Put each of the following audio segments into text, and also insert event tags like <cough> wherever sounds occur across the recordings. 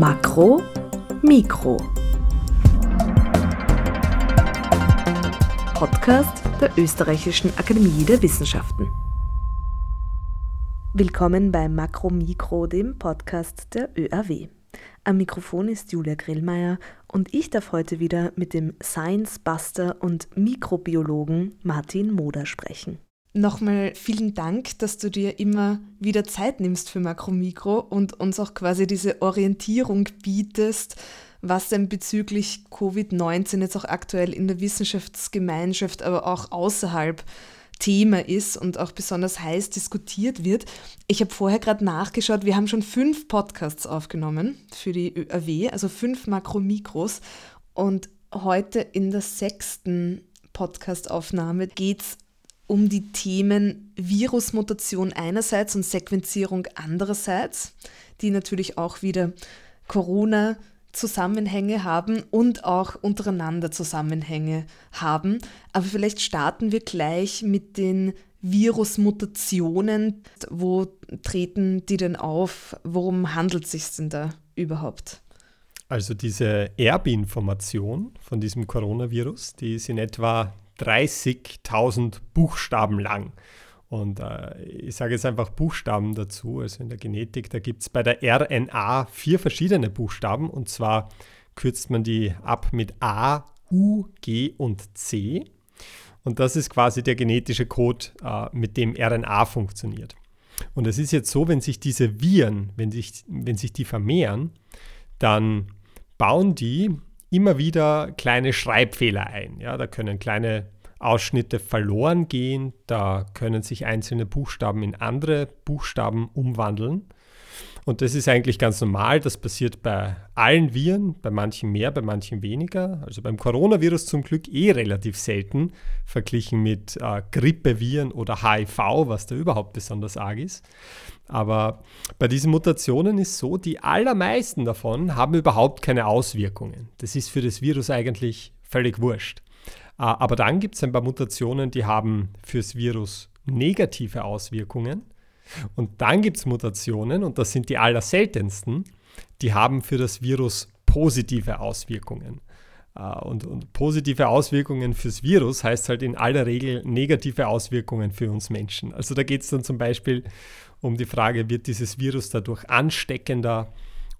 Makro, Mikro. Podcast der Österreichischen Akademie der Wissenschaften. Willkommen bei Makro Mikro, dem Podcast der ÖAW. Am Mikrofon ist Julia Grillmeier und ich darf heute wieder mit dem Science Buster und Mikrobiologen Martin Moder sprechen. Nochmal vielen Dank, dass du dir immer wieder Zeit nimmst für Makromikro und uns auch quasi diese Orientierung bietest, was denn bezüglich Covid-19 jetzt auch aktuell in der Wissenschaftsgemeinschaft, aber auch außerhalb Thema ist und auch besonders heiß diskutiert wird. Ich habe vorher gerade nachgeschaut, wir haben schon fünf Podcasts aufgenommen für die ÖAW, also fünf Makromikros. Und heute in der sechsten Podcastaufnahme geht es um die Themen Virusmutation einerseits und Sequenzierung andererseits, die natürlich auch wieder Corona Zusammenhänge haben und auch untereinander Zusammenhänge haben. Aber vielleicht starten wir gleich mit den Virusmutationen. Wo treten die denn auf? Worum handelt es sich denn da überhaupt? Also diese Erbinformation von diesem Coronavirus, die ist in etwa 30.000 Buchstaben lang. Und äh, ich sage jetzt einfach Buchstaben dazu. Also in der Genetik, da gibt es bei der RNA vier verschiedene Buchstaben. Und zwar kürzt man die ab mit A, U, G und C. Und das ist quasi der genetische Code, äh, mit dem RNA funktioniert. Und es ist jetzt so, wenn sich diese Viren, wenn sich, wenn sich die vermehren, dann bauen die immer wieder kleine Schreibfehler ein. Ja, da können kleine Ausschnitte verloren gehen, da können sich einzelne Buchstaben in andere Buchstaben umwandeln. Und das ist eigentlich ganz normal, das passiert bei allen Viren, bei manchen mehr, bei manchen weniger. Also beim Coronavirus zum Glück eh relativ selten, verglichen mit äh, Grippeviren oder HIV, was da überhaupt besonders arg ist. Aber bei diesen Mutationen ist so, die allermeisten davon haben überhaupt keine Auswirkungen. Das ist für das Virus eigentlich völlig wurscht. Äh, aber dann gibt es ein paar Mutationen, die haben fürs Virus negative Auswirkungen. Und dann gibt es Mutationen, und das sind die allerseltensten, die haben für das Virus positive Auswirkungen. Äh, und, und, positive Auswirkungen fürs Virus heißt halt in aller Regel negative Auswirkungen für uns Menschen. Also da geht es dann zum Beispiel um die Frage, wird dieses Virus dadurch ansteckender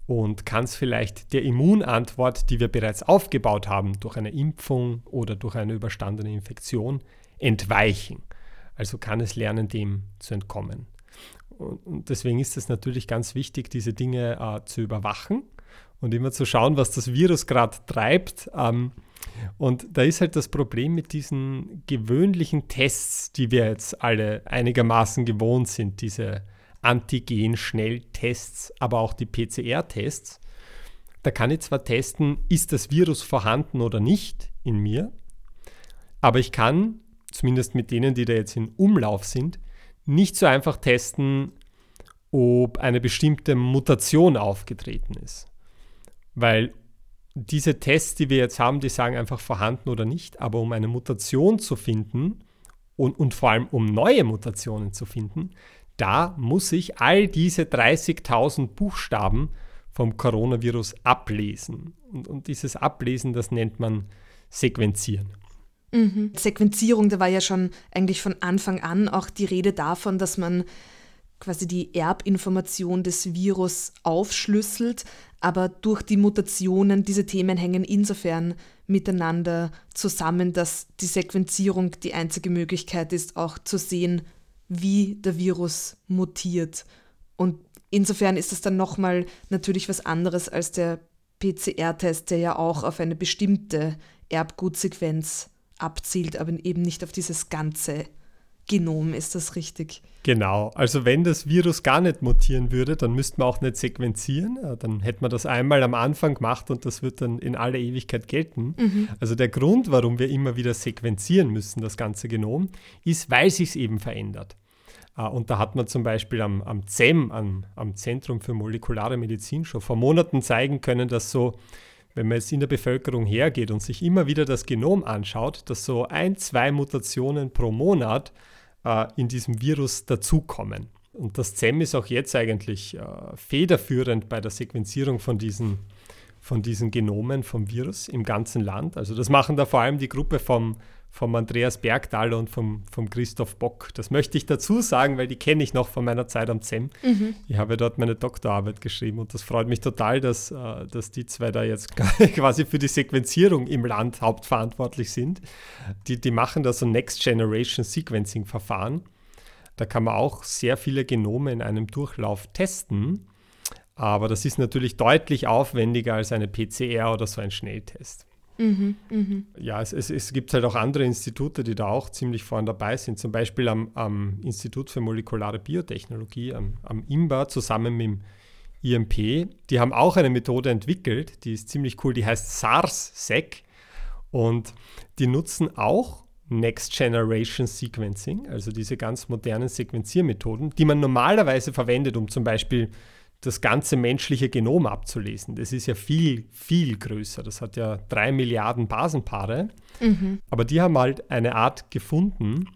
und kann es vielleicht der Immunantwort, die wir bereits aufgebaut haben, durch eine Impfung oder durch eine überstandene Infektion, entweichen. Also kann es lernen, dem zu entkommen. Und deswegen ist es natürlich ganz wichtig, diese Dinge äh, zu überwachen und immer zu schauen, was das Virus gerade treibt. Ähm, und da ist halt das Problem mit diesen gewöhnlichen Tests, die wir jetzt alle einigermaßen gewohnt sind, diese Antigen-Schnelltests, aber auch die PCR-Tests. Da kann ich zwar testen, ist das Virus vorhanden oder nicht in mir, aber ich kann, zumindest mit denen, die da jetzt in Umlauf sind, nicht so einfach testen, ob eine bestimmte Mutation aufgetreten ist. Weil diese Tests, die wir jetzt haben, die sagen einfach vorhanden oder nicht, aber um eine Mutation zu finden und, und vor allem um neue Mutationen zu finden, da muss ich all diese 30.000 Buchstaben vom Coronavirus ablesen. Und, und, dieses Ablesen, das nennt man Sequenzieren. Mhm. Sequenzierung, da war ja schon eigentlich von Anfang an auch die Rede davon, dass man quasi die Erbinformation des Virus aufschlüsselt, aber durch die Mutationen, diese Themen hängen insofern miteinander zusammen, dass die Sequenzierung die einzige Möglichkeit ist, auch zu sehen, wie der Virus mutiert. Und insofern ist es dann nochmal natürlich was anderes als der PCR-Test, der ja auch auf eine bestimmte Erbgutsequenz abzielt, aber eben nicht auf dieses ganze Genom, ist das richtig? Genau, also wenn das Virus gar nicht mutieren würde, dann müsste man auch nicht sequenzieren. Dann hätte man das einmal am Anfang gemacht und das wird dann in aller Ewigkeit gelten. Mhm. Also der Grund, warum wir immer wieder sequenzieren müssen, das ganze Genom, ist, weil sich es eben verändert. Äh, und da hat man zum Beispiel am, am CEM, am, am Zentrum für molekulare Medizin, schon vor Monaten zeigen können, dass so, wenn man jetzt in der Bevölkerung hergeht und sich immer wieder das Genom anschaut, dass so ein, zwei Mutationen pro Monat äh, in diesem Virus dazukommen. Und das ZEM ist auch jetzt eigentlich äh, federführend bei der Sequenzierung von diesen, von diesen Genomen vom Virus im ganzen Land. Also das machen da vor allem die Gruppe vom vom Andreas Bergdahl und vom, vom Christoph Bock. Das möchte ich dazu sagen, weil die kenne ich noch von meiner Zeit am ZEM. Mhm. Ich habe dort meine Doktorarbeit geschrieben und das freut mich total, dass, äh, dass die zwei da jetzt <laughs> quasi für die Sequenzierung im Land hauptverantwortlich sind. Die, die machen da so Next Generation Sequencing Verfahren. Da kann man auch sehr viele Genome in einem Durchlauf testen. Aber das ist natürlich deutlich aufwendiger als eine PCR oder so ein Schnelltest. Mhm, mh. Ja, es, es, es, gibt halt auch andere Institute, die da auch ziemlich vorne dabei sind. Zum Beispiel am, am Institut für molekulare Biotechnologie, am, am IMBA, zusammen mit dem IMP. Die haben auch eine Methode entwickelt, die ist ziemlich cool, die heißt SARS-SEC. Und die nutzen auch Next Generation Sequencing, also diese ganz modernen Sequenziermethoden, die man normalerweise verwendet, um zum Beispiel das ganze menschliche Genom abzulesen. Das ist ja viel, viel größer. Das hat ja drei Milliarden Basenpaare. Mhm. Aber die haben halt eine Art gefunden,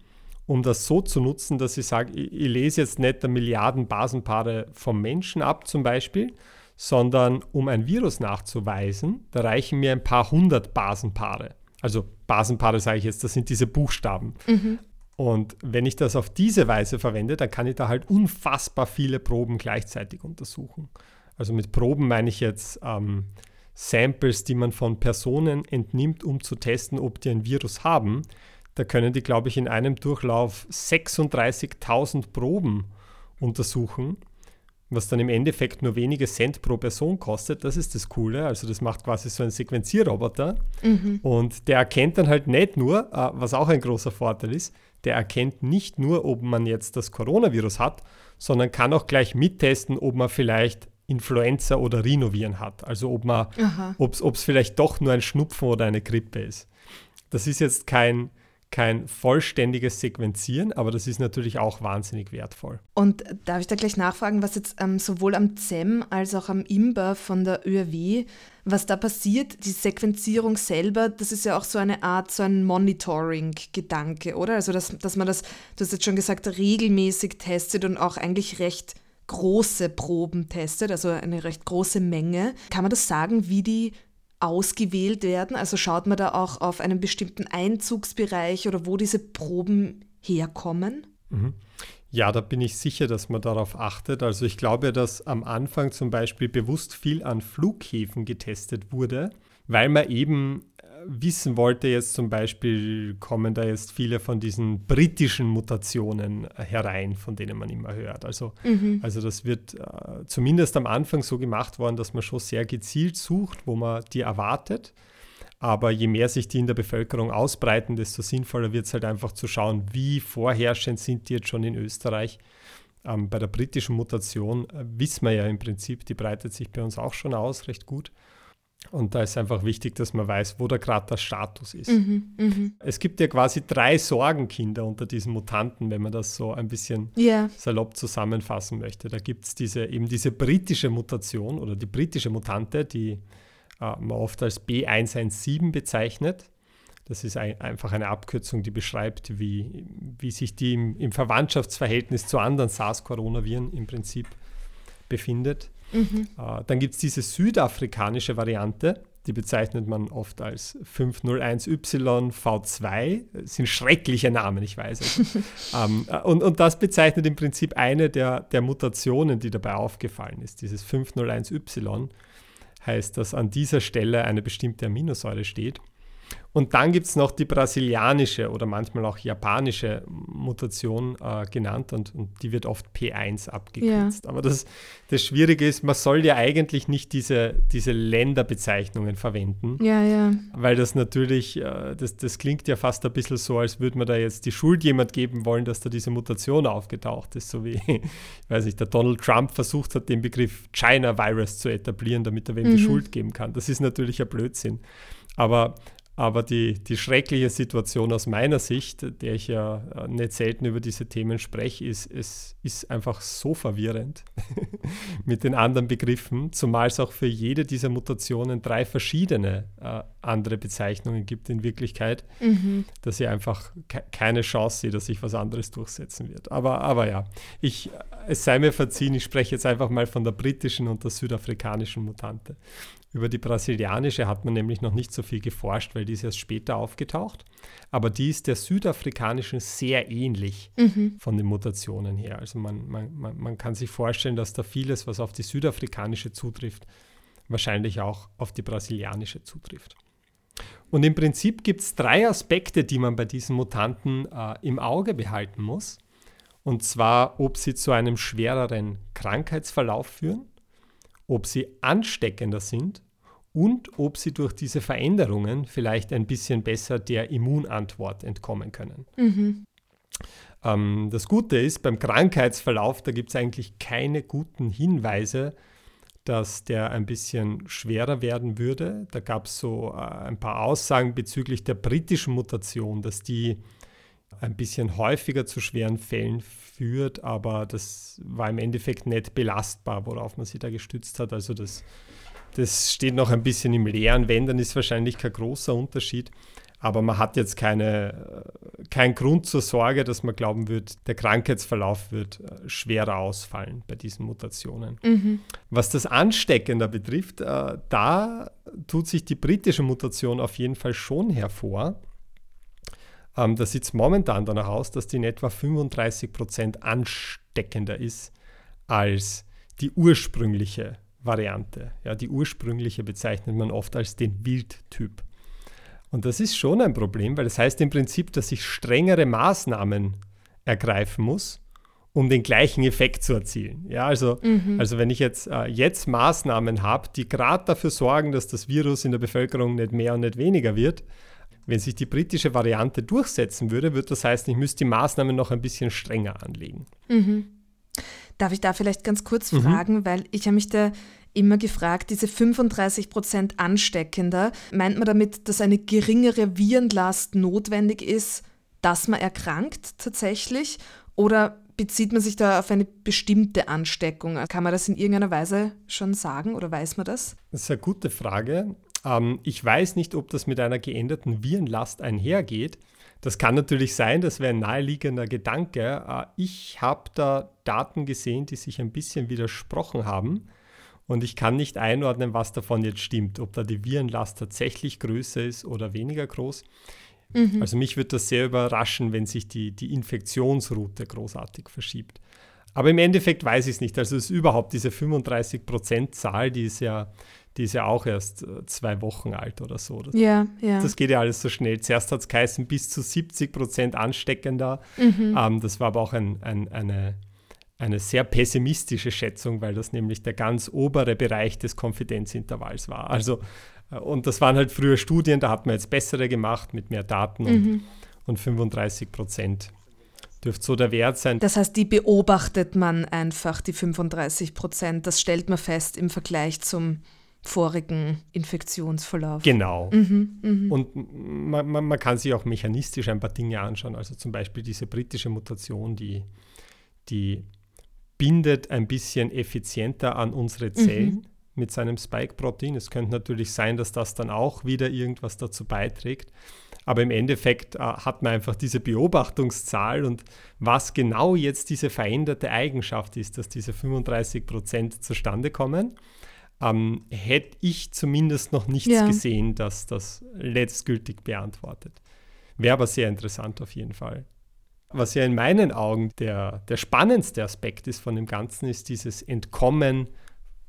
um das so zu nutzen, dass ich sage, ich, ich lese jetzt nicht der Milliarden Basenpaare vom Menschen ab zum Beispiel, sondern um ein Virus nachzuweisen, da reichen mir ein paar hundert Basenpaare. Also Basenpaare sage ich jetzt, das sind diese Buchstaben. Mhm. Und wenn ich das auf diese Weise verwende, dann kann ich da halt unfassbar viele Proben gleichzeitig untersuchen. Also mit Proben meine ich jetzt ähm, Samples, die man von Personen entnimmt, um zu testen, ob die ein Virus haben. Da können die, glaube ich, in einem Durchlauf 36.000 Proben untersuchen, was dann im Endeffekt nur wenige Cent pro Person kostet. Das ist das Coole. Also das macht quasi so ein Sequenzierroboter. Mhm. Und der erkennt dann halt nicht nur, äh, was auch ein großer Vorteil ist, der erkennt nicht nur, ob man jetzt das Coronavirus hat, sondern kann auch gleich mittesten, ob man vielleicht Influenza oder Rhinoviren hat. Also ob man, ob es vielleicht doch nur ein Schnupfen oder eine Grippe ist. Das ist jetzt kein, kein vollständiges Sequenzieren, aber das ist natürlich auch wahnsinnig wertvoll. Und darf ich da gleich nachfragen, was jetzt ähm, sowohl am ZEM als auch am IMBA von der ÖRW was da passiert, die Sequenzierung selber, das ist ja auch so eine Art, so ein Monitoring-Gedanke, oder? Also, dass, dass man das, du hast jetzt schon gesagt, regelmäßig testet und auch eigentlich recht große Proben testet, also eine recht große Menge. Kann man das sagen, wie die ausgewählt werden? Also schaut man da auch auf einen bestimmten Einzugsbereich oder wo diese Proben herkommen? Mhm. Ja, da bin ich sicher, dass man darauf achtet. Also ich glaube, dass am Anfang zum Beispiel bewusst viel an Flughäfen getestet wurde, weil man eben wissen wollte, jetzt zum Beispiel kommen da jetzt viele von diesen britischen Mutationen herein, von denen man immer hört. Also, mhm. also das wird äh, zumindest am Anfang so gemacht worden, dass man schon sehr gezielt sucht, wo man die erwartet. Aber je mehr sich die in der Bevölkerung ausbreiten, desto sinnvoller wird es halt einfach zu schauen, wie vorherrschend sind die jetzt schon in Österreich. Ähm, bei der britischen Mutation äh, wissen wir ja im Prinzip, die breitet sich bei uns auch schon aus, recht gut. Und da ist einfach wichtig, dass man weiß, wo da gerade der Status ist. Mhm, mh. Es gibt ja quasi drei Sorgenkinder unter diesen Mutanten, wenn man das so ein bisschen yeah. salopp zusammenfassen möchte. Da gibt es diese, eben diese britische Mutation oder die britische Mutante, die äh, man oft als B117 bezeichnet. Das ist ein, einfach eine Abkürzung, die beschreibt, wie, wie sich die im, im Verwandtschaftsverhältnis zu anderen SARS-Coronaviren im Prinzip befindet. Mhm. Äh, dann gibt es diese südafrikanische Variante, die bezeichnet man oft als 501Y V2. Das sind schreckliche Namen, ich weiß. <laughs> Ähm, äh, und, und das bezeichnet im Prinzip eine der, der Mutationen, die dabei aufgefallen ist, dieses 501Y heißt, dass an dieser Stelle eine bestimmte Aminosäure steht. Und dann gibt es noch die brasilianische oder manchmal auch japanische Mutation äh, genannt und, und, die wird oft P1 abgekürzt. Ja. Aber das, das Schwierige ist, man soll ja eigentlich nicht diese, diese Länderbezeichnungen verwenden, ja, ja. weil das natürlich, äh, das, das klingt ja fast ein bisschen so, als würde man da jetzt die Schuld jemand geben wollen, dass da diese Mutation aufgetaucht ist, so wie, <laughs> ich weiß nicht, der Donald Trump versucht hat, den Begriff China Virus zu etablieren, damit er wem mhm. die Schuld geben kann. Das ist natürlich ein Blödsinn. Aber Aber die, die schreckliche Situation aus meiner Sicht, der ich ja äh, nicht selten über diese Themen spreche, ist, es ist einfach so verwirrend <laughs> mit den anderen Begriffen, zumal es auch für jede dieser Mutationen drei verschiedene äh, andere Bezeichnungen gibt in Wirklichkeit, mhm. dass ich einfach ke keine Chance sehe, dass sich was anderes durchsetzen wird. Aber, aber ja, ich, es sei mir verziehen, ich spreche jetzt einfach mal von der britischen und der südafrikanischen Mutante. Über die brasilianische hat man nämlich noch nicht so viel geforscht, weil die ist erst später aufgetaucht. Aber die ist der südafrikanischen sehr ähnlich mhm. von den Mutationen her. Also man, man, man, man kann sich vorstellen, dass da vieles, was auf die südafrikanische zutrifft, wahrscheinlich auch auf die brasilianische zutrifft. Und im Prinzip gibt es drei Aspekte, die man bei diesen Mutanten äh, im Auge behalten muss. Und zwar, ob sie zu einem schwereren Krankheitsverlauf führen, ob sie ansteckender sind und ob sie durch diese Veränderungen vielleicht ein bisschen besser der Immunantwort entkommen können. Mhm. Ähm, das Gute ist, beim Krankheitsverlauf, da gibt es eigentlich keine guten Hinweise, dass der ein bisschen schwerer werden würde. Da gab es so äh, ein paar Aussagen bezüglich der britischen Mutation, dass die ein bisschen häufiger zu schweren Fällen führt, aber das war im Endeffekt nicht belastbar, worauf man sich da gestützt hat. Also das das steht noch ein bisschen im Leeren. Wenn, dann ist wahrscheinlich kein großer Unterschied. Aber man hat jetzt keine, äh, keinen Grund zur Sorge, dass man glauben wird, der Krankheitsverlauf wird äh, schwerer ausfallen bei diesen Mutationen. Mhm. Was das Ansteckender betrifft, äh, da tut sich die britische Mutation auf jeden Fall schon hervor. Ähm, da sieht es momentan danach aus, dass die in etwa 35 Prozent ansteckender ist als die ursprüngliche Variante. Ja, die ursprüngliche bezeichnet man oft als den Wildtyp. Und das ist schon ein Problem, weil das heißt im Prinzip, dass ich strengere Maßnahmen ergreifen muss, um den gleichen Effekt zu erzielen. Ja, also, mhm. also wenn ich jetzt, äh, jetzt Maßnahmen habe, die gerade dafür sorgen, dass das Virus in der Bevölkerung nicht mehr und nicht weniger wird, wenn sich die britische Variante durchsetzen würde, würde das heißen, ich müsste die Maßnahmen noch ein bisschen strenger anlegen. Mhm. Darf ich da vielleicht ganz kurz mhm. fragen, weil ich habe mich da immer gefragt, diese 35 Prozent ansteckender, meint man damit, dass eine geringere Virenlast notwendig ist, dass man erkrankt tatsächlich? Oder bezieht man sich da auf eine bestimmte Ansteckung? Kann man das in irgendeiner Weise schon sagen oder weiß man das? Das ist eine gute Frage. Ähm, ich weiß nicht, ob das mit einer geänderten Virenlast einhergeht. Das kann natürlich sein, das wäre ein naheliegender Gedanke. Äh, ich habe da Daten gesehen, die sich ein bisschen widersprochen haben. Und ich kann nicht einordnen, was davon jetzt stimmt, ob da die Virenlast tatsächlich größer ist oder weniger groß. Mhm. Also mich würde das sehr überraschen, wenn sich die, die Infektionsroute großartig verschiebt. Aber im Endeffekt weiß ich es nicht. Also es ist überhaupt diese 35%-Zahl, die ist ja die ist ja auch erst äh, zwei Wochen alt oder so. Ja, ja. Das geht ja alles so schnell. Zuerst hat es geheißen, bis zu 70 Prozent ansteckender. Mhm. Ähm, das war aber auch ein, ein, eine, eine sehr pessimistische Schätzung, weil das nämlich der ganz obere Bereich des Konfidenzintervalls war. Also, äh, und das waren halt früher Studien, da hat man jetzt bessere gemacht mit mehr Daten mhm. und, und 35 Prozent dürfte so der Wert sein. Das heißt, die beobachtet man einfach, die 35 Prozent. Das stellt man fest im Vergleich zum vorigen Infektionsverlauf. Genau. Mhm, mh. Und man, man, man, kann sich auch mechanistisch ein paar Dinge anschauen. Also zum Beispiel diese britische Mutation, die, die bindet ein bisschen effizienter an unsere Zellen mhm. mit seinem Spike-Protein. Es könnte natürlich sein, dass das dann auch wieder irgendwas dazu beiträgt. Aber im Endeffekt äh, hat man einfach diese Beobachtungszahl und was genau jetzt diese veränderte Eigenschaft ist, dass diese 35 Prozent zustande kommen ähm, hätte ich zumindest noch nichts ja. gesehen, dass das letztgültig beantwortet. Wäre aber sehr interessant auf jeden Fall. Was ja in meinen Augen der, der spannendste Aspekt ist von dem Ganzen, ist dieses Entkommen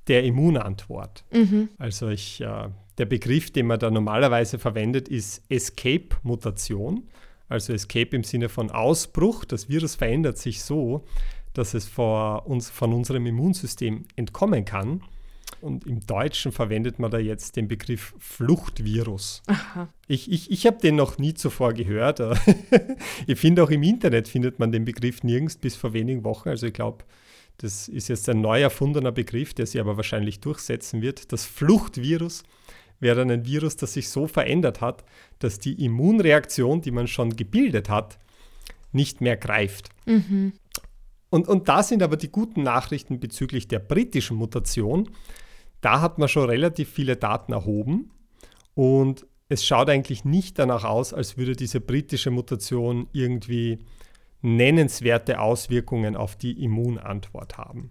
der Immunantwort. Mhm. Also ich, äh, der Begriff, den man da normalerweise verwendet, ist Escape-Mutation. Also Escape im Sinne von Ausbruch. Das Virus verändert sich so, dass es vor uns, von unserem Immunsystem entkommen kann. Und im Deutschen verwendet man da jetzt den Begriff Fluchtvirus. Aha. Ich, ich, ich habe den noch nie zuvor gehört. <laughs> ich finde auch im Internet findet man den Begriff nirgends bis vor wenigen Wochen. Also ich glaube, das ist jetzt ein neu erfundener Begriff, der sich aber wahrscheinlich durchsetzen wird. Das Fluchtvirus wäre dann ein Virus, das sich so verändert hat, dass die Immunreaktion, die man schon gebildet hat, nicht mehr greift. Mhm. Und, und da sind aber die guten Nachrichten bezüglich der britischen Mutation. Da hat man schon relativ viele Daten erhoben und es schaut eigentlich nicht danach aus, als würde diese britische Mutation irgendwie nennenswerte Auswirkungen auf die Immunantwort haben.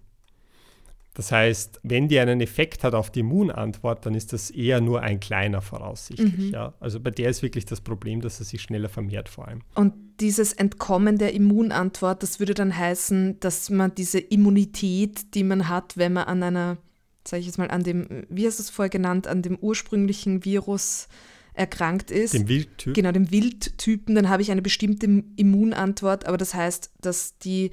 Das heißt, wenn die einen Effekt hat auf die Immunantwort, dann ist das eher nur ein kleiner voraussichtlich. Mhm. Ja? Also bei der ist wirklich das Problem, dass er sich schneller vermehrt vor allem. Und dieses Entkommen der Immunantwort, das würde dann heißen, dass man diese Immunität, die man hat, wenn man an einer, sage ich jetzt mal, an dem, wie hast du es vorher genannt, an dem ursprünglichen Virus erkrankt ist. Dem Wildtyp. Genau, dem Wildtypen, dann habe ich eine bestimmte Immunantwort, aber das heißt, dass die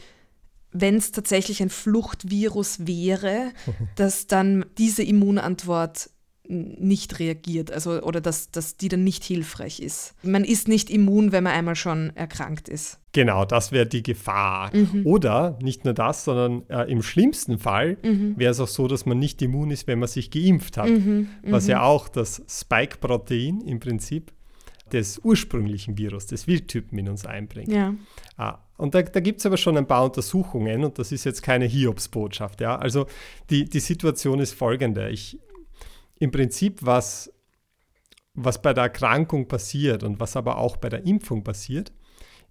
wenn es tatsächlich ein Fluchtvirus wäre, <laughs> dass dann diese Immunantwort nicht reagiert, also oder dass, dass die dann nicht hilfreich ist. Man ist nicht immun, wenn man einmal schon erkrankt ist. Genau, das wäre die Gefahr. Mhm. Oder nicht nur das, sondern äh, im schlimmsten Fall mhm. wäre es auch so, dass man nicht immun ist, wenn man sich geimpft hat. Mhm. Was ja mhm. auch das Spike-Protein im Prinzip des ursprünglichen Virus, des Wildtypen in uns einbringt. Ja. Ah, und da, da gibt es aber schon ein paar Untersuchungen und das ist jetzt keine Hiobsbotschaft. Ja? Also die, die Situation ist folgende. Ich, Im Prinzip, was, was bei der Erkrankung passiert und was aber auch bei der Impfung passiert,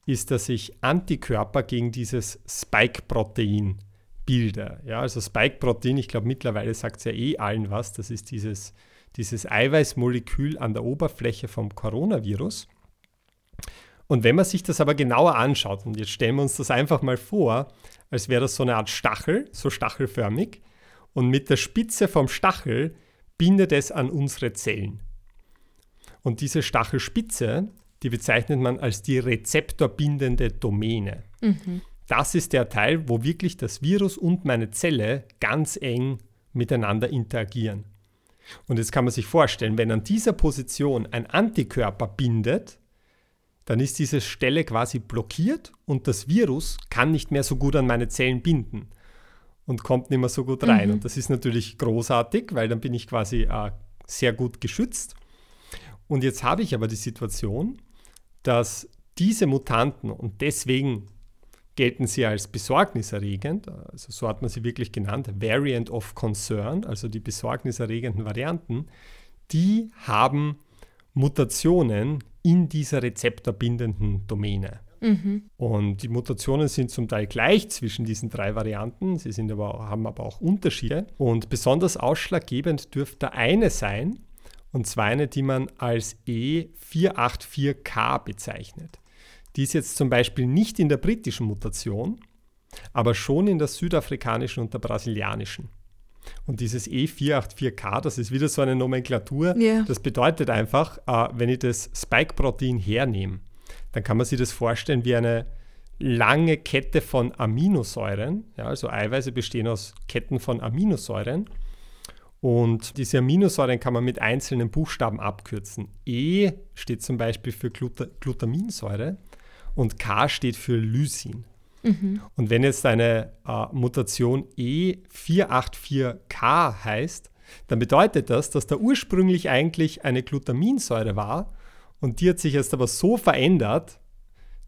ist, dass ich Antikörper gegen dieses Spike-Protein bilde. Ja, also Spike-Protein, ich glaube mittlerweile sagt es ja eh allen was, das ist dieses, dieses Eiweißmolekül an der Oberfläche vom Coronavirus. Und wenn man sich das aber genauer anschaut, und jetzt stellen wir uns das einfach mal vor, als wäre das so eine Art Stachel, so stachelförmig, und mit der Spitze vom Stachel bindet es an unsere Zellen. Und diese Stachelspitze, die bezeichnet man als die rezeptorbindende Domäne. Mhm. Das ist der Teil, wo wirklich das Virus und meine Zelle ganz eng miteinander interagieren. Und jetzt kann man sich vorstellen, wenn an dieser Position ein Antikörper bindet, dann ist diese Stelle quasi blockiert und das Virus kann nicht mehr so gut an meine Zellen binden und kommt nicht mehr so gut rein. Mhm. Und das ist natürlich großartig, weil dann bin ich quasi äh, sehr gut geschützt. Und jetzt habe ich aber die Situation, dass diese Mutanten, und deswegen gelten sie als besorgniserregend, also so hat man sie wirklich genannt, Variant of Concern, also die besorgniserregenden Varianten, die haben Mutationen in dieser rezeptorbindenden Domäne. Mhm. Und die Mutationen sind zum Teil gleich zwischen diesen drei Varianten, sie sind aber, haben aber auch Unterschiede. Und besonders ausschlaggebend dürfte eine sein, und zwar eine, die man als E484K bezeichnet. Die ist jetzt zum Beispiel nicht in der britischen Mutation, aber schon in der südafrikanischen und der brasilianischen. Und dieses E484K, das ist wieder so eine Nomenklatur. Yeah. Das bedeutet einfach, äh, wenn ich das Spike-Protein hernehme, dann kann man sich das vorstellen wie eine lange Kette von Aminosäuren. Ja, also Eiweiße bestehen aus Ketten von Aminosäuren. Und diese Aminosäuren kann man mit einzelnen Buchstaben abkürzen. E steht zum Beispiel für Gluta Glutaminsäure und K steht für Lysin. Mhm. Und wenn jetzt eine äh, Mutation E484K heißt, dann bedeutet das, dass da ursprünglich eigentlich eine Glutaminsäure war und die hat sich jetzt aber so verändert,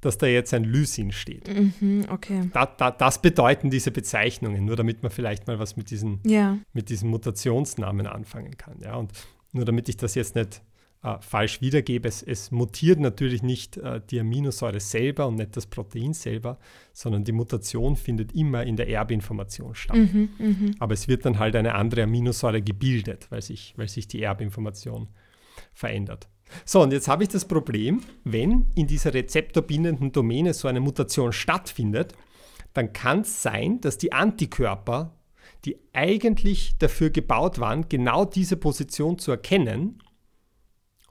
dass da jetzt ein Lysin steht. Mhm, okay. Da, da, das bedeuten diese Bezeichnungen, nur damit man vielleicht mal was mit diesen, ja. mit diesen Mutationsnamen anfangen kann. Ja? Und nur damit ich das jetzt nicht äh, falsch wiedergebe. Es, es, mutiert natürlich nicht äh, die Aminosäure selber und nicht das Protein selber, sondern die Mutation findet immer in der Erbinformation statt. Mhm, mh. Aber es wird dann halt eine andere Aminosäure gebildet, weil sich, weil sich die Erbinformation verändert. So, und jetzt habe ich das Problem, wenn in dieser rezeptorbindenden Domäne so eine Mutation stattfindet, dann kann es sein, dass die Antikörper, die eigentlich dafür gebaut waren, genau diese Position zu erkennen,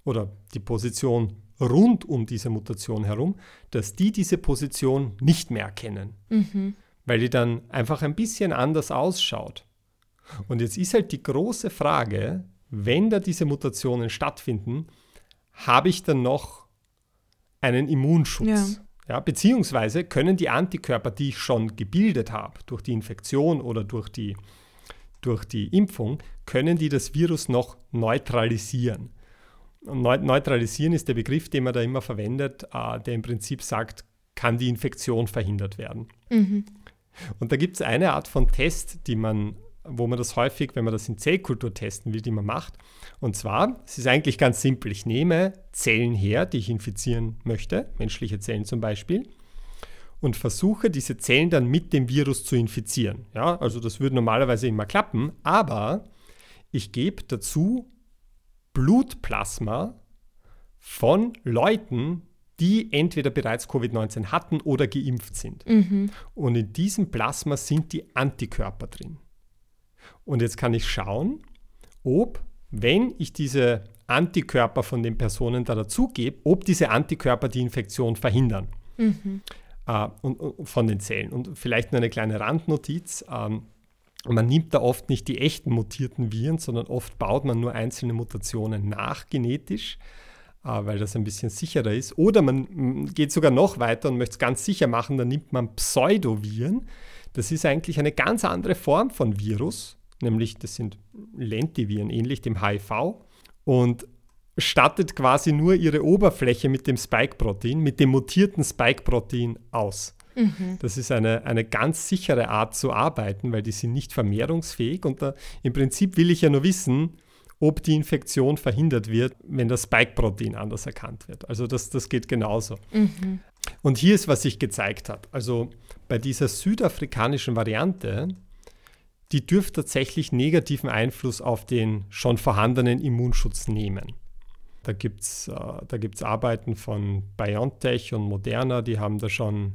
oder die Position rund um diese Mutation herum, dass die diese Position nicht mehr erkennen, mhm. weil die dann einfach ein bisschen anders ausschaut. Und jetzt ist halt die große Frage, wenn da diese Mutationen stattfinden, habe ich dann noch einen Immunschutz? Ja. Ja, beziehungsweise können die Antikörper, die ich schon gebildet habe, durch die Infektion oder durch die, durch die Impfung, können die das Virus noch neutralisieren. Neutralisieren ist der Begriff, den man da immer verwendet, äh, der im Prinzip sagt, kann die Infektion verhindert werden. Mhm. Und da gibt es eine Art von Test, die man, wo man das häufig, wenn man das in Zellkultur testen will, die man macht. Und zwar, es ist eigentlich ganz simpel. Ich nehme Zellen her, die ich infizieren möchte, menschliche Zellen zum Beispiel, und versuche diese Zellen dann mit dem Virus zu infizieren. Ja, also das würde normalerweise immer klappen, aber ich gebe dazu Blutplasma von Leuten, die entweder bereits Covid-19 hatten oder geimpft sind. Mhm. Und in diesem Plasma sind die Antikörper drin. Und jetzt kann ich schauen, ob, wenn ich diese Antikörper von den Personen da dazugebe, ob diese Antikörper die Infektion verhindern. Mhm äh, und, und, von den Zellen. Und vielleicht nur eine kleine Randnotiz. Ähm, man nimmt da oft nicht die echten mutierten Viren, sondern oft baut man nur einzelne Mutationen nach genetisch, äh, weil das ein bisschen sicherer ist. Oder man geht sogar noch weiter und möchte es ganz sicher machen, dann nimmt man Pseudoviren. Das ist eigentlich eine ganz andere Form von Virus, nämlich das sind Lentiviren, ähnlich dem HIV. Und stattet quasi nur ihre Oberfläche mit dem Spike-Protein, mit dem mutierten Spike-Protein aus. Mhm. Das ist eine, eine ganz sichere Art zu arbeiten, weil die sind nicht vermehrungsfähig. Und da, im Prinzip will ich ja nur wissen, ob die Infektion verhindert wird, wenn das Spike-Protein anders erkannt wird. Also das, das geht genauso. Mhm. Und hier ist, was sich gezeigt hat. Also bei dieser südafrikanischen Variante, die dürfte tatsächlich negativen Einfluss auf den schon vorhandenen Immunschutz nehmen. Da gibt es äh, da gibt's Arbeiten von BioNTech und Moderna, die haben da schon,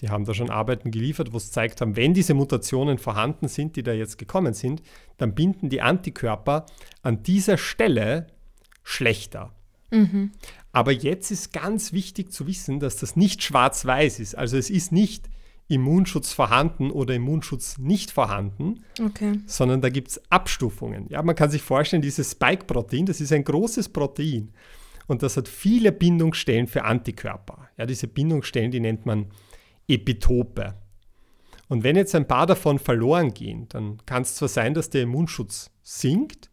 die haben da schon Arbeiten geliefert, wo es zeigt haben, wenn diese Mutationen vorhanden sind, die da jetzt gekommen sind, dann binden die Antikörper an dieser Stelle schlechter. Mhm. Aber jetzt ist ganz wichtig zu wissen, dass das nicht schwarz-weiß ist. Also es ist nicht Immunschutz vorhanden oder Immunschutz nicht vorhanden, okay. sondern da gibt es Abstufungen. Ja, man kann sich vorstellen, dieses Spike-Protein, das ist ein großes Protein und das hat viele Bindungsstellen für Antikörper. Ja, diese Bindungsstellen, die nennt man Epitope. Und wenn jetzt ein paar davon verloren gehen, dann kann es zwar sein, dass der Immunschutz sinkt,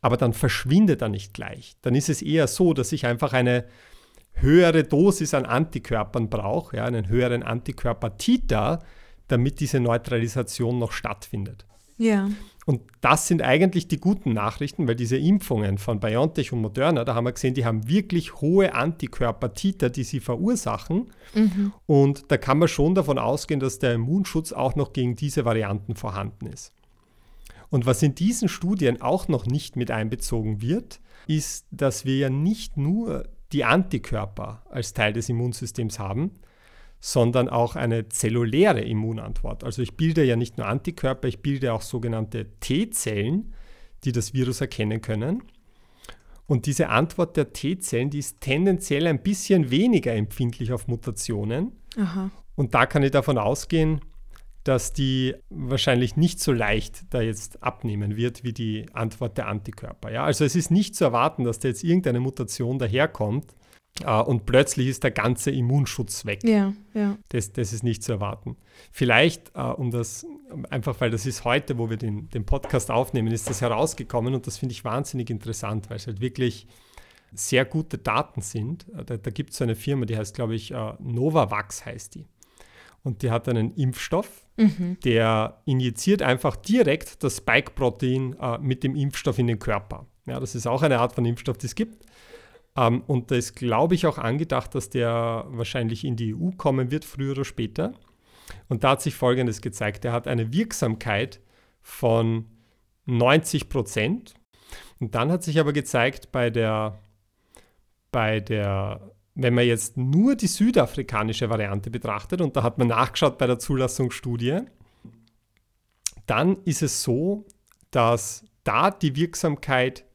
aber dann verschwindet er nicht gleich. Dann ist es eher so, dass ich einfach eine höhere Dosis an Antikörpern brauche, ja, einen höheren Antikörper-Titer, damit diese Neutralisation noch stattfindet. Ja. Und das sind eigentlich die guten Nachrichten, weil diese Impfungen von BioNTech und Moderna, da haben wir gesehen, die haben wirklich hohe Antikörper-Titer, die sie verursachen. Mhm. Und da kann man schon davon ausgehen, dass der Immunschutz auch noch gegen diese Varianten vorhanden ist. Und was in diesen Studien auch noch nicht mit einbezogen wird, ist, dass wir ja nicht nur die Antikörper als Teil des Immunsystems haben, sondern auch eine zelluläre Immunantwort. Also ich bilde ja nicht nur Antikörper, ich bilde auch sogenannte T-Zellen, die das Virus erkennen können. Und diese Antwort der T-Zellen, die ist tendenziell ein bisschen weniger empfindlich auf Mutationen. Aha. Und da kann ich davon ausgehen, dass die wahrscheinlich nicht so leicht da jetzt abnehmen wird wie die Antwort der Antikörper. Ja? Also es ist nicht zu erwarten, dass da jetzt irgendeine Mutation daherkommt äh, und plötzlich ist der ganze Immunschutz weg. Ja, ja. Das, das ist nicht zu erwarten. Vielleicht, äh, um das, einfach weil das ist heute, wo wir den, den Podcast aufnehmen, ist das herausgekommen und das finde ich wahnsinnig interessant, weil es halt wirklich sehr gute Daten sind. Äh, da, da gibt es so eine Firma, die heißt, glaube ich, äh, Novavax heißt die und die hat einen Impfstoff, mhm. der injiziert einfach direkt das Spike-Protein mit dem Impfstoff in den Körper. Ja, das ist auch eine Art von Impfstoff, die es gibt. Ähm, und da ist, glaube ich, auch angedacht, dass der wahrscheinlich in die EU kommen wird, früher oder später. Und da hat sich Folgendes gezeigt. Er hat eine Wirksamkeit von 90 Prozent. Und dann hat sich aber gezeigt bei der, bei der wenn man jetzt nur die südafrikanische Variante betrachtet, und da hat man nachgeschaut bei der Zulassungsstudie, dann ist es so, dass da die Wirksamkeit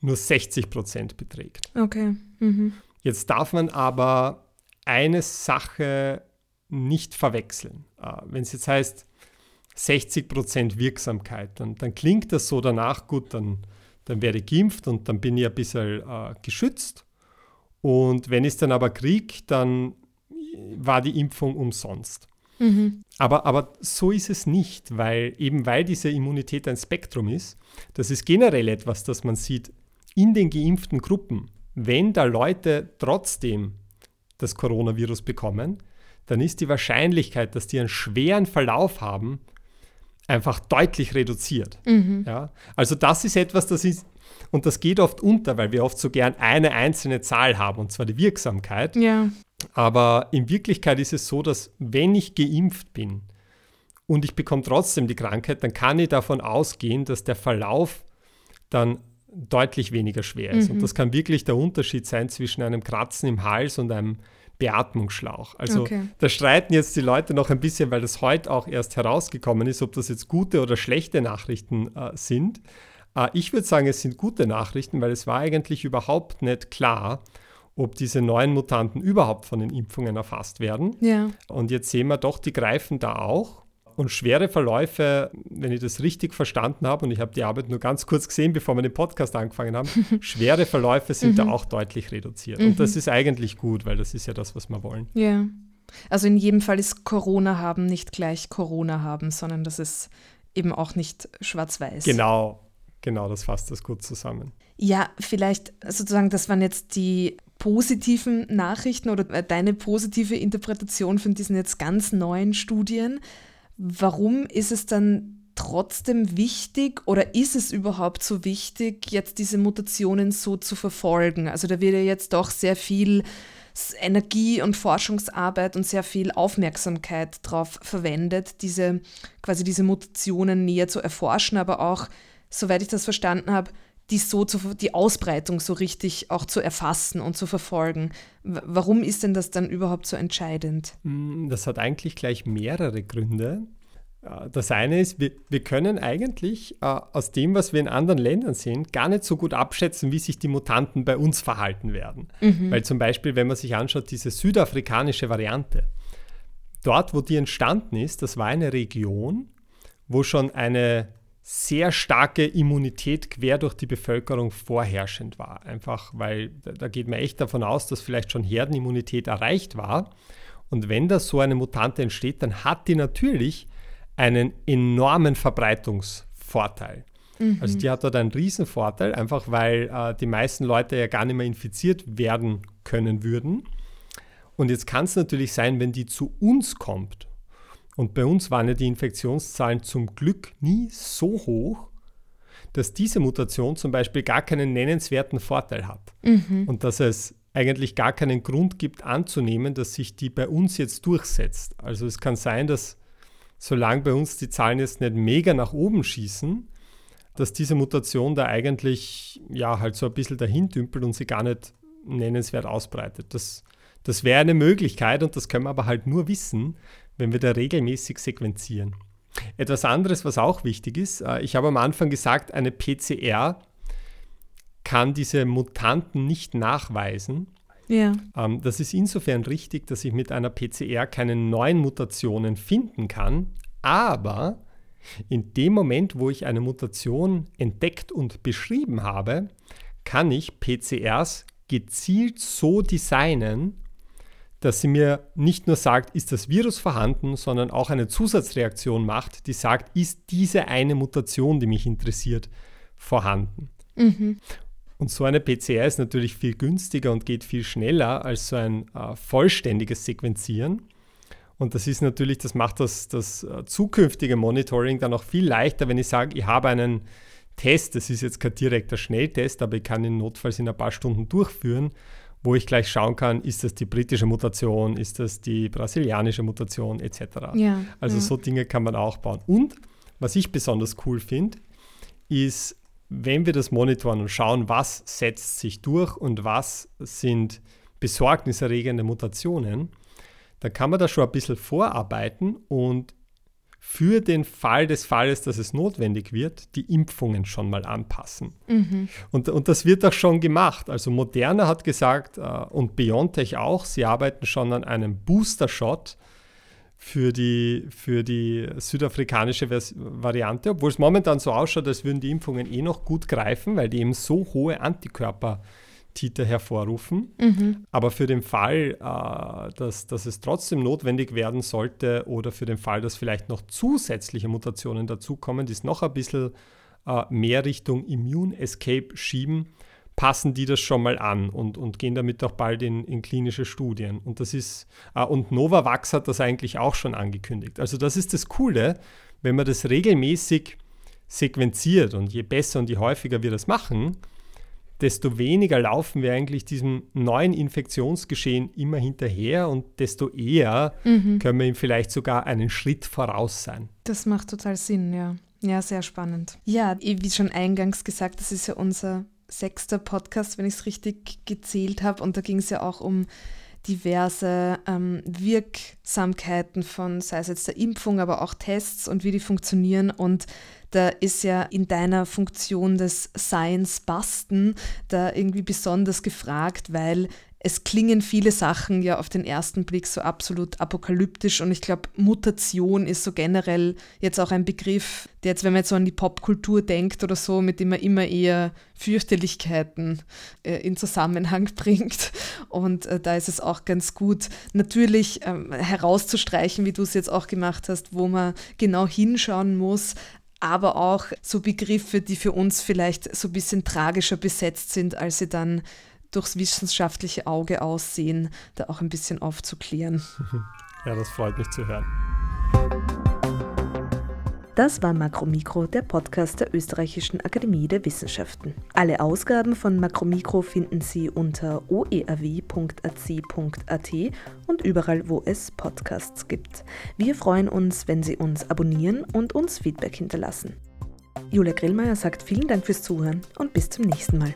nur 60 Prozent beträgt. Okay. Mhm. Jetzt darf man aber eine Sache nicht verwechseln. Äh, wenn es jetzt heißt 60 Prozent Wirksamkeit, dann, dann klingt das so danach, gut, dann, dann werde ich geimpft und dann bin ich ein bisschen äh, geschützt. Und wenn ich es dann aber kriege, dann war die Impfung umsonst. Mhm. Aber, aber so ist es nicht, weil eben weil diese Immunität ein Spektrum ist, das ist generell etwas, das man sieht in den geimpften Gruppen. Wenn da Leute trotzdem das Coronavirus bekommen, dann ist die Wahrscheinlichkeit, dass die einen schweren Verlauf haben, einfach deutlich reduziert. Mhm. Ja? Also das ist etwas, das ist, und das geht oft unter, weil wir oft so gern eine einzelne Zahl haben, und zwar die Wirksamkeit. Ja. Aber in Wirklichkeit ist es so, dass wenn ich geimpft bin und ich bekomme trotzdem die Krankheit, dann kann ich davon ausgehen, dass der Verlauf dann deutlich weniger schwer ist. Mhm. Und das kann wirklich der Unterschied sein zwischen einem Kratzen im Hals und einem Beatmungsschlauch. Also okay. da streiten jetzt die Leute noch ein bisschen, weil das heute auch erst herausgekommen ist, ob das jetzt gute oder schlechte Nachrichten äh, sind. Äh, ich würde sagen, es sind gute Nachrichten, weil es war eigentlich überhaupt nicht klar, ob diese neuen Mutanten überhaupt von den Impfungen erfasst werden. Ja. Und jetzt sehen wir doch, die greifen da auch. Und schwere Verläufe, wenn ich das richtig verstanden habe, und ich habe die Arbeit nur ganz kurz gesehen, bevor wir den Podcast angefangen haben, <laughs> schwere Verläufe sind da mhm. auch deutlich reduziert. Und das mhm. ist eigentlich gut, weil das ist ja das, was wir wollen. Ja. Also in jedem Fall ist Corona haben nicht gleich Corona haben, sondern das ist eben auch nicht schwarz-weiß. Genau, genau, das fasst das gut zusammen. Ja, vielleicht sozusagen, das waren jetzt die positiven Nachrichten oder deine positive Interpretation von diesen jetzt ganz neuen Studien. Warum ist es dann trotzdem wichtig oder ist es überhaupt so wichtig, jetzt diese Mutationen so zu verfolgen? Also da wird ja jetzt doch sehr viel Energie und Forschungsarbeit und sehr viel Aufmerksamkeit darauf verwendet, diese quasi diese Mutationen näher zu erforschen, aber auch, soweit ich das verstanden habe, die so zu, die Ausbreitung so richtig auch zu erfassen und zu verfolgen. Warum ist denn das dann überhaupt so entscheidend? Mm, das hat eigentlich gleich mehrere Gründe. Äh, das eine ist, wir, wir können eigentlich äh, aus dem, was wir in anderen Ländern sehen, gar nicht so gut abschätzen, wie sich die Mutanten bei uns verhalten werden. Mhm. Weil zum Beispiel, wenn man sich anschaut, diese südafrikanische Variante, dort, wo die entstanden ist, das war eine Region, wo schon eine sehr starke Immunität quer durch die Bevölkerung vorherrschend war. Einfach weil da geht man echt davon aus, dass vielleicht schon Herdenimmunität erreicht war. Und wenn da so eine Mutante entsteht, dann hat die natürlich einen enormen Verbreitungsvorteil. Mhm. Also die hat dort einen Riesenvorteil, einfach weil äh, die meisten Leute ja gar nicht mehr infiziert werden können würden. Und jetzt kann es natürlich sein, wenn die zu uns kommt und bei uns waren ja die Infektionszahlen zum Glück nie so hoch, dass diese Mutation zum Beispiel gar keinen nennenswerten Vorteil hat. Mhm. Und dass es eigentlich gar keinen Grund gibt anzunehmen, dass sich die bei uns jetzt durchsetzt. Also es kann sein, dass solange bei uns die Zahlen jetzt nicht mega nach oben schießen, dass diese Mutation da eigentlich ja halt so ein bisschen dahin dümpelt und sie gar nicht nennenswert ausbreitet. Das, das wäre eine Möglichkeit und das können wir aber halt nur wissen, wenn wir da regelmäßig sequenzieren. Etwas anderes, was auch wichtig ist, äh, ich habe am Anfang gesagt, eine PCR kann diese Mutanten nicht nachweisen. Ja. Ähm, das ist insofern richtig, dass ich mit einer PCR keine neuen Mutationen finden kann, aber in dem Moment, wo ich eine Mutation entdeckt und beschrieben habe, kann ich PCRs gezielt so designen, dass sie mir nicht nur sagt, ist das Virus vorhanden, sondern auch eine Zusatzreaktion macht, die sagt, ist diese eine Mutation, die mich interessiert, vorhanden. Mhm. Und so eine PCR ist natürlich viel günstiger und geht viel schneller als so ein äh, vollständiges Sequenzieren. Und das ist natürlich, das macht das, das äh, zukünftige Monitoring dann auch viel leichter, wenn ich sage, ich habe einen Test, das ist jetzt kein direkter Schnelltest, aber ich kann ihn notfalls in ein paar Stunden durchführen wo ich gleich schauen kann, ist das die britische Mutation, ist das die brasilianische Mutation etc. Ja, also ja. so Dinge kann man auch bauen. Und was ich besonders cool finde, ist, wenn wir das monitoren und schauen, was setzt sich durch und was sind besorgniserregende Mutationen, dann kann man da schon ein bisschen vorarbeiten und für den Fall des Falles, dass es notwendig wird, die Impfungen schon mal anpassen. Mhm. Und, und das wird auch schon gemacht. Also Moderna hat gesagt äh, und BioNTech auch, sie arbeiten schon an einem Booster-Shot für die, für die südafrikanische Vers Variante, obwohl es momentan so ausschaut, als würden die Impfungen eh noch gut greifen, weil die eben so hohe Antikörper Titer hervorrufen. Mhm. Aber für den Fall, äh, dass, dass es trotzdem notwendig werden sollte oder für den Fall, dass vielleicht noch zusätzliche Mutationen dazukommen, die es noch ein bisschen äh, mehr Richtung Immune Escape schieben, passen die das schon mal an und, und gehen damit auch bald in, in klinische Studien. Und das ist, äh, und Novavax hat das eigentlich auch schon angekündigt. Also das ist das Coole, wenn man das regelmäßig sequenziert und je besser und je häufiger wir das machen, desto weniger laufen wir eigentlich diesem neuen Infektionsgeschehen immer hinterher und desto eher mhm. können wir ihm vielleicht sogar einen Schritt voraus sein. Das macht total Sinn, ja. Ja, sehr spannend. Ja, wie schon eingangs gesagt, das ist ja unser sechster Podcast, wenn ich es richtig gezählt habe. Und da ging es ja auch um diverse ähm, Wirksamkeiten von, sei es jetzt der Impfung, aber auch Tests und wie die funktionieren. Und da ist ja in deiner Funktion des Science-Basten da irgendwie besonders gefragt, weil es klingen viele Sachen ja auf den ersten Blick so absolut apokalyptisch und ich glaube, Mutation ist so generell jetzt auch ein Begriff, der jetzt, wenn man jetzt so an die Popkultur denkt oder so, mit dem man immer eher Fürchterlichkeiten äh, in Zusammenhang <laughs> bringt. Und äh, da ist es auch ganz gut, natürlich ähm, herauszustreichen, wie du es jetzt auch gemacht hast, wo man genau hinschauen muss, aber auch so Begriffe, die für uns vielleicht so ein bisschen tragischer besetzt sind, als sie dann durchs wissenschaftliche Auge aussehen, da auch ein bisschen aufzuklären. <laughs> Ja, das freut mich zu hören. Das war Makromikro, der Podcast der Österreichischen Akademie der Wissenschaften. Alle Ausgaben von Makromikro finden Sie unter oerw.ac.at und überall, wo es Podcasts gibt. Wir freuen uns, wenn Sie uns abonnieren und uns Feedback hinterlassen. Julia Grillmeier sagt vielen Dank fürs Zuhören und bis zum nächsten Mal.